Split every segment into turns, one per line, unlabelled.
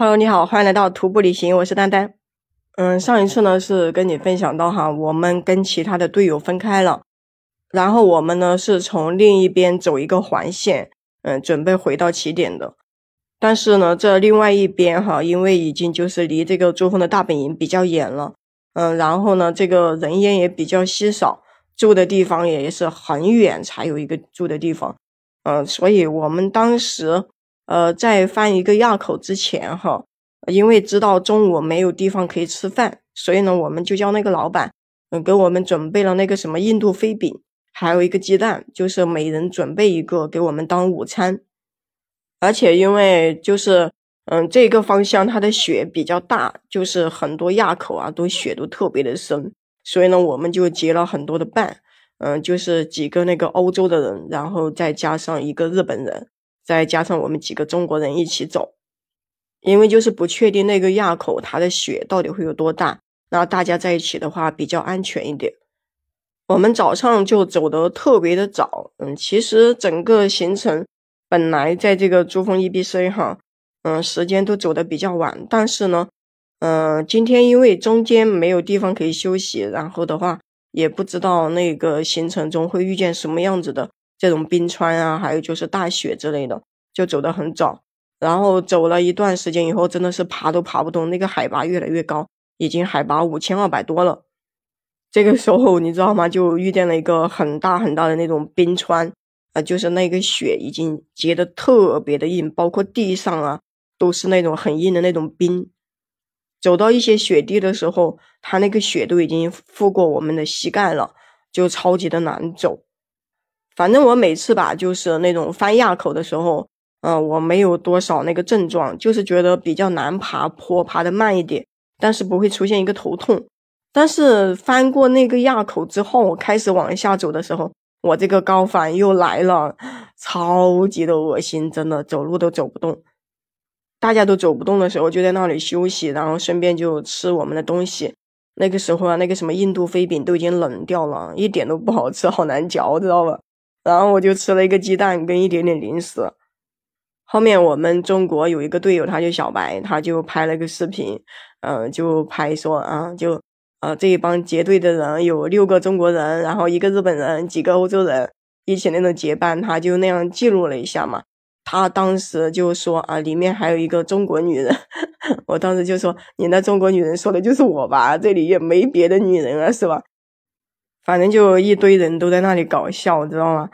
Hello，你好，欢迎来到徒步旅行，我是丹丹。嗯，上一次呢是跟你分享到哈，我们跟其他的队友分开了，然后我们呢是从另一边走一个环线，嗯，准备回到起点的。但是呢，这另外一边哈，因为已经就是离这个珠峰的大本营比较远了，嗯，然后呢，这个人烟也比较稀少，住的地方也是很远才有一个住的地方，嗯，所以我们当时。呃，在翻一个垭口之前，哈，因为知道中午没有地方可以吃饭，所以呢，我们就叫那个老板，嗯，给我们准备了那个什么印度飞饼，还有一个鸡蛋，就是每人准备一个给我们当午餐。而且因为就是，嗯，这个方向它的雪比较大，就是很多垭口啊都雪都特别的深，所以呢，我们就结了很多的伴，嗯，就是几个那个欧洲的人，然后再加上一个日本人。再加上我们几个中国人一起走，因为就是不确定那个垭口它的雪到底会有多大，那大家在一起的话比较安全一点。我们早上就走得特别的早，嗯，其实整个行程本来在这个珠峰 EBC 哈，嗯，时间都走得比较晚，但是呢，嗯，今天因为中间没有地方可以休息，然后的话也不知道那个行程中会遇见什么样子的。这种冰川啊，还有就是大雪之类的，就走得很早。然后走了一段时间以后，真的是爬都爬不动，那个海拔越来越高，已经海拔五千二百多了。这个时候你知道吗？就遇见了一个很大很大的那种冰川，啊，就是那个雪已经结得特别的硬，包括地上啊都是那种很硬的那种冰。走到一些雪地的时候，它那个雪都已经覆过我们的膝盖了，就超级的难走。反正我每次吧，就是那种翻垭口的时候，嗯，我没有多少那个症状，就是觉得比较难爬坡，爬得慢一点，但是不会出现一个头痛。但是翻过那个垭口之后，我开始往下走的时候，我这个高反又来了，超级的恶心，真的走路都走不动。大家都走不动的时候，就在那里休息，然后顺便就吃我们的东西。那个时候啊，那个什么印度飞饼都已经冷掉了，一点都不好吃，好难嚼，知道吧？然后我就吃了一个鸡蛋跟一点点零食。后面我们中国有一个队友，他就小白，他就拍了个视频，嗯，就拍说啊，就呃这一帮结队的人有六个中国人，然后一个日本人，几个欧洲人一起那种结伴，他就那样记录了一下嘛。他当时就说啊，里面还有一个中国女人。我当时就说，你那中国女人说的就是我吧？这里也没别的女人了，是吧？反正就一堆人都在那里搞笑，知道吗？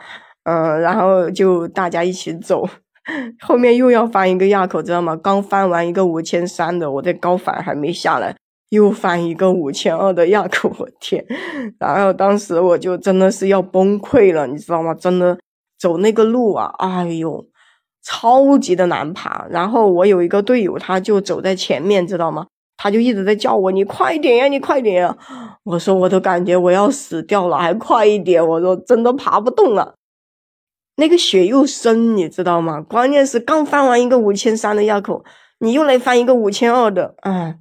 嗯，然后就大家一起走，后面又要翻一个垭口，知道吗？刚翻完一个五千三的，我这高反还没下来，又翻一个五千二的垭口，我天！然后当时我就真的是要崩溃了，你知道吗？真的走那个路啊，哎呦，超级的难爬。然后我有一个队友，他就走在前面，知道吗？他就一直在叫我，你快点呀，你快点呀！我说我都感觉我要死掉了，还快一点！我说真的爬不动了，那个雪又深，你知道吗？关键是刚翻完一个五千三的垭口，你又来翻一个五千二的，哎！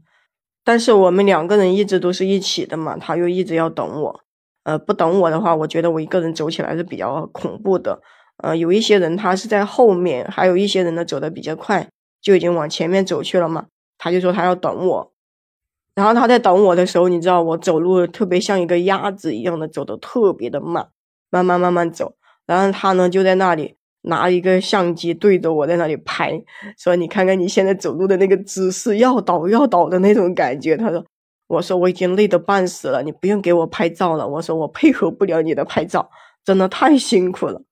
但是我们两个人一直都是一起的嘛，他又一直要等我，呃，不等我的话，我觉得我一个人走起来是比较恐怖的。呃，有一些人他是在后面，还有一些人呢走的比较快，就已经往前面走去了嘛。他就说他要等我，然后他在等我的时候，你知道我走路特别像一个鸭子一样的走的特别的慢，慢慢慢慢走。然后他呢就在那里拿一个相机对着我在那里拍，说你看看你现在走路的那个姿势，要倒要倒的那种感觉。他说，我说我已经累得半死了，你不用给我拍照了。我说我配合不了你的拍照，真的太辛苦了。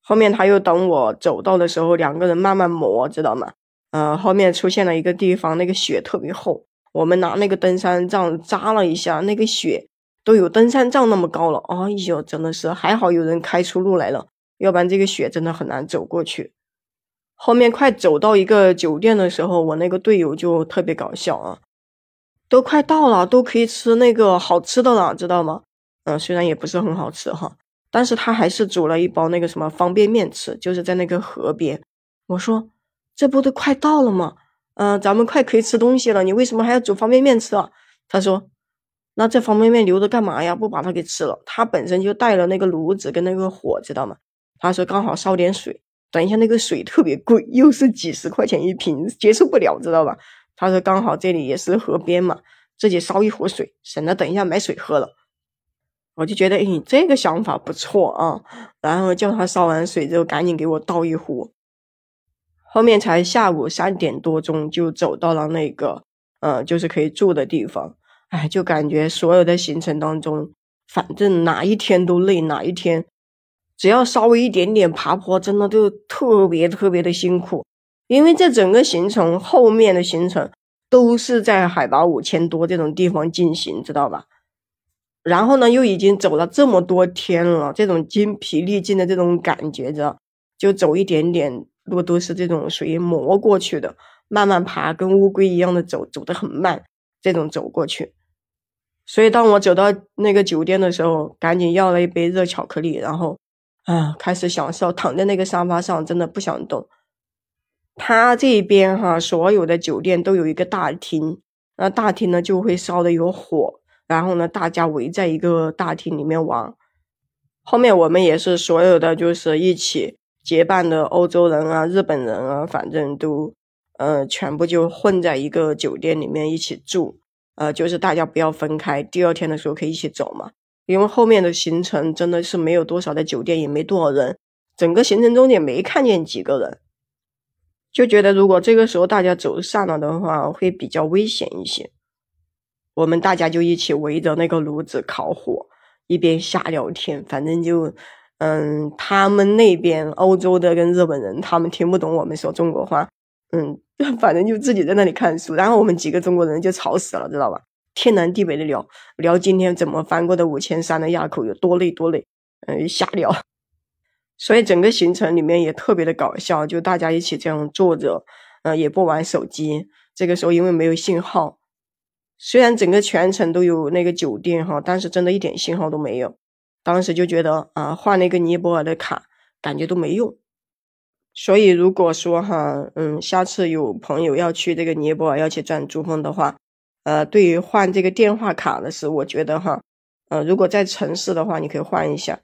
后面他又等我走到的时候，两个人慢慢磨，知道吗？呃，后面出现了一个地方，那个雪特别厚，我们拿那个登山杖扎了一下，那个雪都有登山杖那么高了。哎呦，真的是还好有人开出路来了，要不然这个雪真的很难走过去。后面快走到一个酒店的时候，我那个队友就特别搞笑啊，都快到了，都可以吃那个好吃的了，知道吗？嗯，虽然也不是很好吃哈，但是他还是煮了一包那个什么方便面吃，就是在那个河边。我说。这不都快到了吗？嗯，咱们快可以吃东西了，你为什么还要煮方便面吃啊？他说：“那这方便面留着干嘛呀？不把它给吃了。”他本身就带了那个炉子跟那个火，知道吗？他说刚好烧点水，等一下那个水特别贵，又是几十块钱一瓶，接受不了，知道吧？他说刚好这里也是河边嘛，自己烧一壶水，省得等一下买水喝了。我就觉得，诶，这个想法不错啊。然后叫他烧完水之后，赶紧给我倒一壶。后面才下午三点多钟，就走到了那个，呃，就是可以住的地方。哎，就感觉所有的行程当中，反正哪一天都累，哪一天只要稍微一点点爬坡，真的就特别特别的辛苦。因为这整个行程后面的行程都是在海拔五千多这种地方进行，知道吧？然后呢，又已经走了这么多天了，这种筋疲力尽的这种感觉，着？就走一点点路都是这种属于磨过去的，慢慢爬，跟乌龟一样的走，走得很慢，这种走过去。所以当我走到那个酒店的时候，赶紧要了一杯热巧克力，然后啊，开始享受，躺在那个沙发上，真的不想动。他这边哈，所有的酒店都有一个大厅，那大厅呢就会烧的有火。然后呢，大家围在一个大厅里面玩。后面我们也是所有的，就是一起结伴的欧洲人啊、日本人啊，反正都，呃，全部就混在一个酒店里面一起住。呃，就是大家不要分开，第二天的时候可以一起走嘛。因为后面的行程真的是没有多少的酒店，也没多少人，整个行程中也没看见几个人，就觉得如果这个时候大家走散了的话，会比较危险一些。我们大家就一起围着那个炉子烤火，一边瞎聊天。反正就，嗯，他们那边欧洲的跟日本人，他们听不懂我们说中国话，嗯，反正就自己在那里看书。然后我们几个中国人就吵死了，知道吧？天南地北的聊，聊今天怎么翻过的五千山的垭口有多累多累，嗯，瞎聊。所以整个行程里面也特别的搞笑，就大家一起这样坐着，嗯，也不玩手机。这个时候因为没有信号。虽然整个全程都有那个酒店哈，但是真的一点信号都没有。当时就觉得啊，换那个尼泊尔的卡，感觉都没用。所以如果说哈，嗯，下次有朋友要去这个尼泊尔要去转珠峰的话，呃，对于换这个电话卡的事，我觉得哈，呃，如果在城市的话，你可以换一下。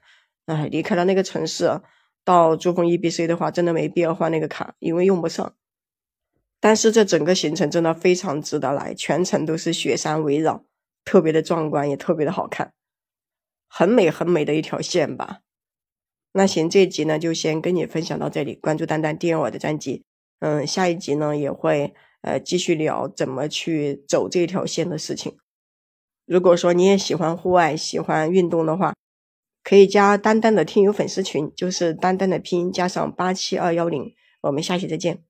哎，离开了那个城市，到珠峰 E B C 的话，真的没必要换那个卡，因为用不上。但是这整个行程真的非常值得来，全程都是雪山围绕，特别的壮观，也特别的好看，很美很美的一条线吧。那行，这一集呢就先跟你分享到这里，关注丹丹订阅我的专辑，嗯，下一集呢也会呃继续聊怎么去走这条线的事情。如果说你也喜欢户外，喜欢运动的话，可以加丹丹的听友粉丝群，就是丹丹的拼音加上八七二幺零，我们下期再见。